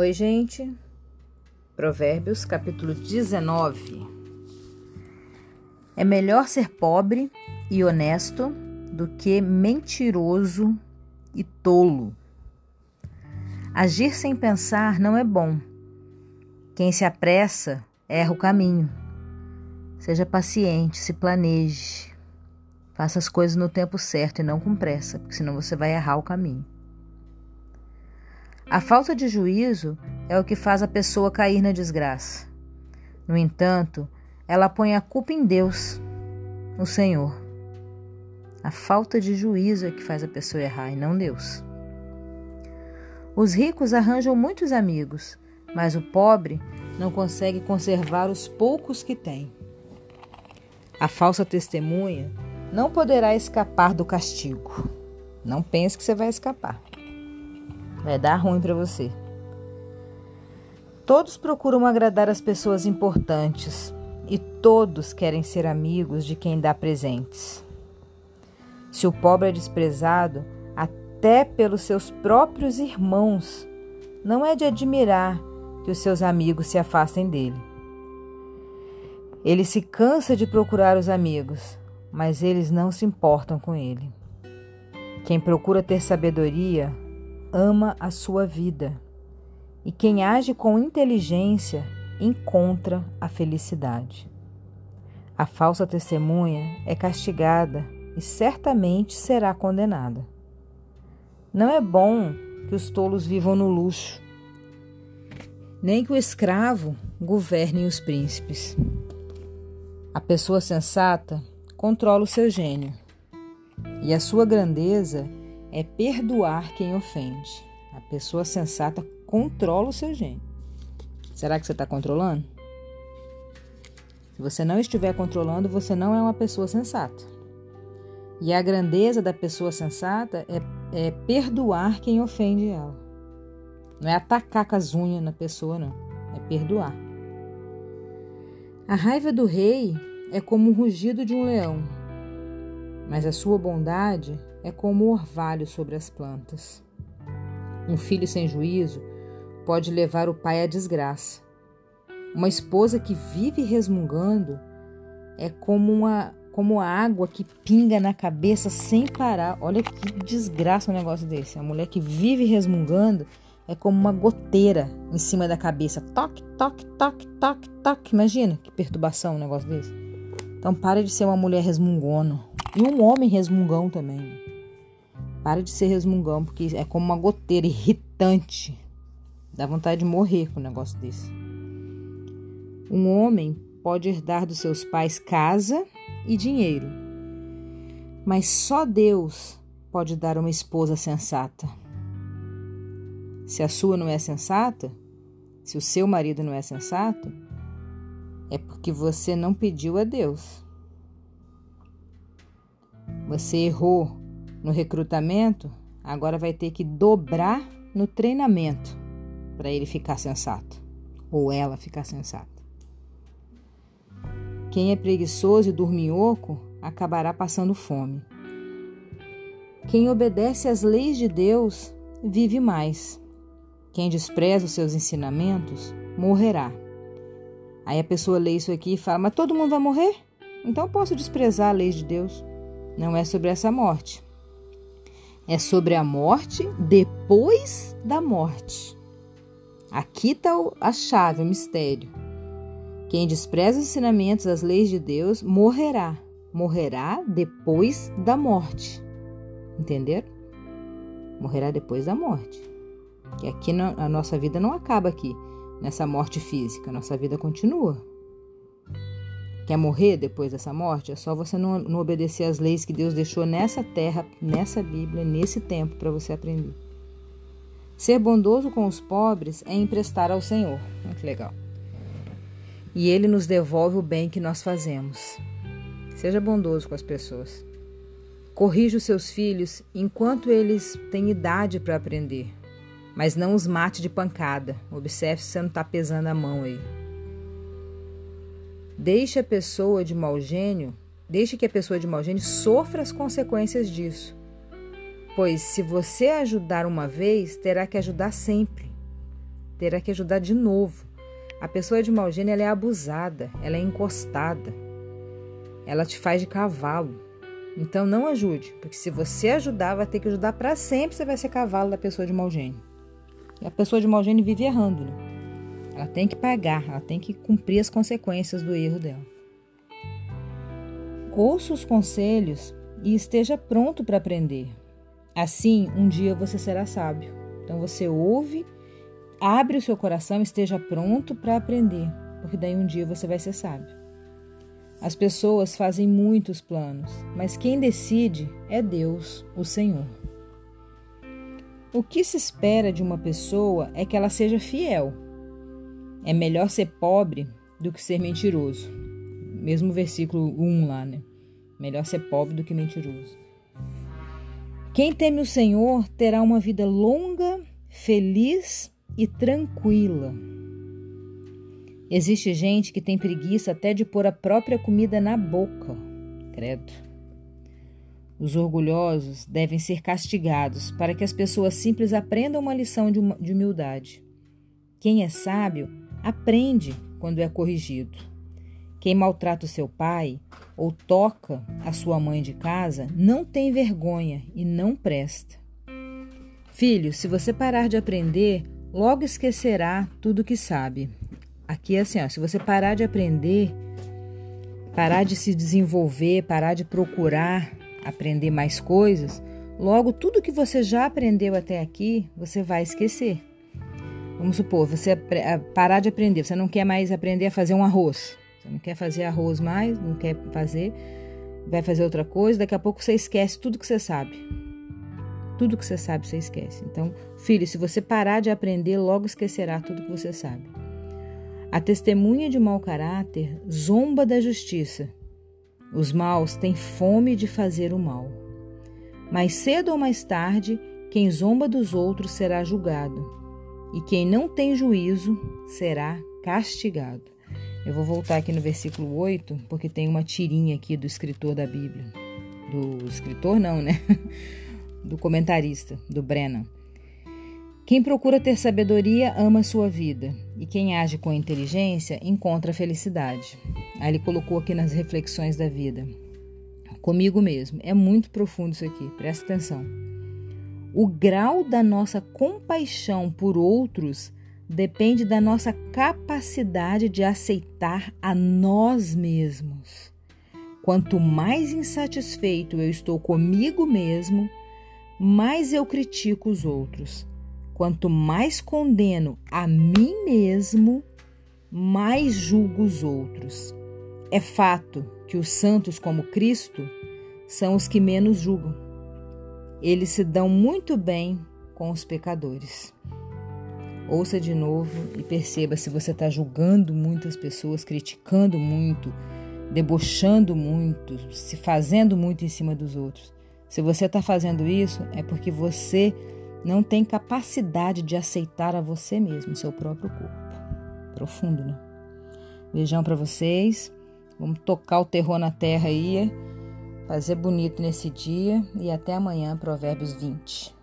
Oi, gente. Provérbios, capítulo 19. É melhor ser pobre e honesto do que mentiroso e tolo. Agir sem pensar não é bom. Quem se apressa erra o caminho. Seja paciente, se planeje. Faça as coisas no tempo certo e não com pressa, porque senão você vai errar o caminho. A falta de juízo é o que faz a pessoa cair na desgraça. No entanto, ela põe a culpa em Deus, no Senhor. A falta de juízo é que faz a pessoa errar e não Deus. Os ricos arranjam muitos amigos, mas o pobre não consegue conservar os poucos que tem. A falsa testemunha não poderá escapar do castigo. Não pense que você vai escapar. Vai dar ruim para você. Todos procuram agradar as pessoas importantes e todos querem ser amigos de quem dá presentes. Se o pobre é desprezado, até pelos seus próprios irmãos, não é de admirar que os seus amigos se afastem dele. Ele se cansa de procurar os amigos, mas eles não se importam com ele. Quem procura ter sabedoria ama a sua vida, e quem age com inteligência encontra a felicidade. A falsa testemunha é castigada e certamente será condenada. Não é bom que os tolos vivam no luxo, nem que o escravo governe os príncipes. A pessoa sensata controla o seu gênio, e a sua grandeza é perdoar quem ofende. A pessoa sensata controla o seu gênio. Será que você está controlando? Se você não estiver controlando, você não é uma pessoa sensata. E a grandeza da pessoa sensata é, é perdoar quem ofende ela. Não é atacar com as unhas na pessoa, não. É perdoar. A raiva do rei é como o rugido de um leão, mas a sua bondade é como o orvalho sobre as plantas. Um filho sem juízo pode levar o pai à desgraça. Uma esposa que vive resmungando é como uma como a água que pinga na cabeça sem parar. Olha que desgraça um negócio desse. A mulher que vive resmungando é como uma goteira em cima da cabeça. Toque, toque, toque, toque, toque. Imagina que perturbação um negócio desse. Então pare de ser uma mulher resmungona. E um homem resmungão também. Pare de ser resmungão, porque é como uma goteira irritante. Dá vontade de morrer com um negócio desse. Um homem pode herdar dos seus pais casa e dinheiro, mas só Deus pode dar uma esposa sensata. Se a sua não é sensata, se o seu marido não é sensato, é porque você não pediu a Deus. Você errou no recrutamento, agora vai ter que dobrar no treinamento para ele ficar sensato ou ela ficar sensata. Quem é preguiçoso e dorminhoco acabará passando fome. Quem obedece às leis de Deus vive mais. Quem despreza os seus ensinamentos morrerá. Aí a pessoa lê isso aqui e fala: Mas todo mundo vai morrer? Então eu posso desprezar a lei de Deus. Não é sobre essa morte. É sobre a morte depois da morte. Aqui está a chave, o mistério. Quem despreza os ensinamentos, as leis de Deus, morrerá. Morrerá depois da morte. Entenderam? Morrerá depois da morte. Que aqui a nossa vida não acaba aqui, nessa morte física. Nossa vida continua. Quer morrer depois dessa morte? É só você não, não obedecer às leis que Deus deixou nessa terra, nessa Bíblia, nesse tempo para você aprender. Ser bondoso com os pobres é emprestar ao Senhor. Muito legal. E Ele nos devolve o bem que nós fazemos. Seja bondoso com as pessoas. Corrija os seus filhos enquanto eles têm idade para aprender, mas não os mate de pancada. Observe se você não está pesando a mão aí. Deixe a pessoa de mau gênio, deixe que a pessoa de mau gênio sofra as consequências disso. Pois se você ajudar uma vez, terá que ajudar sempre. terá que ajudar de novo. A pessoa de mau gênio é abusada, ela é encostada, ela te faz de cavalo. Então não ajude, porque se você ajudar, vai ter que ajudar para sempre, você vai ser cavalo da pessoa de mau gênio. E a pessoa de mau gênio vive errando, né? Ela tem que pagar, ela tem que cumprir as consequências do erro dela. Ouça os conselhos e esteja pronto para aprender. Assim, um dia você será sábio. Então você ouve, abre o seu coração, esteja pronto para aprender, porque daí um dia você vai ser sábio. As pessoas fazem muitos planos, mas quem decide é Deus, o Senhor. O que se espera de uma pessoa é que ela seja fiel. É melhor ser pobre do que ser mentiroso. Mesmo versículo 1 lá, né? Melhor ser pobre do que mentiroso. Quem teme o Senhor terá uma vida longa, feliz e tranquila. Existe gente que tem preguiça até de pôr a própria comida na boca. Credo. Os orgulhosos devem ser castigados para que as pessoas simples aprendam uma lição de humildade. Quem é sábio aprende quando é corrigido. Quem maltrata o seu pai ou toca a sua mãe de casa não tem vergonha e não presta. Filho, se você parar de aprender, logo esquecerá tudo que sabe. Aqui é assim, ó, se você parar de aprender, parar de se desenvolver, parar de procurar aprender mais coisas, logo tudo que você já aprendeu até aqui, você vai esquecer. Vamos supor, você parar de aprender, você não quer mais aprender a fazer um arroz. Você não quer fazer arroz mais, não quer fazer, vai fazer outra coisa, daqui a pouco você esquece tudo que você sabe. Tudo que você sabe, você esquece. Então, filho, se você parar de aprender, logo esquecerá tudo que você sabe. A testemunha de mau caráter zomba da justiça. Os maus têm fome de fazer o mal. Mais cedo ou mais tarde, quem zomba dos outros será julgado, e quem não tem juízo será castigado. Eu vou voltar aqui no versículo 8, porque tem uma tirinha aqui do escritor da Bíblia. Do escritor, não, né? Do comentarista, do Brennan. Quem procura ter sabedoria ama sua vida, e quem age com inteligência encontra felicidade. Aí ele colocou aqui nas reflexões da vida. Comigo mesmo. É muito profundo isso aqui, presta atenção. O grau da nossa compaixão por outros depende da nossa capacidade de aceitar a nós mesmos. Quanto mais insatisfeito eu estou comigo mesmo, mais eu critico os outros. Quanto mais condeno a mim mesmo, mais julgo os outros. É fato que os santos, como Cristo, são os que menos julgam. Eles se dão muito bem com os pecadores. Ouça de novo e perceba se você está julgando muitas pessoas, criticando muito, debochando muito, se fazendo muito em cima dos outros. Se você está fazendo isso, é porque você não tem capacidade de aceitar a você mesmo, seu próprio corpo. Profundo, né? Beijão para vocês. Vamos tocar o terror na terra aí, fazer bonito nesse dia e até amanhã, Provérbios 20.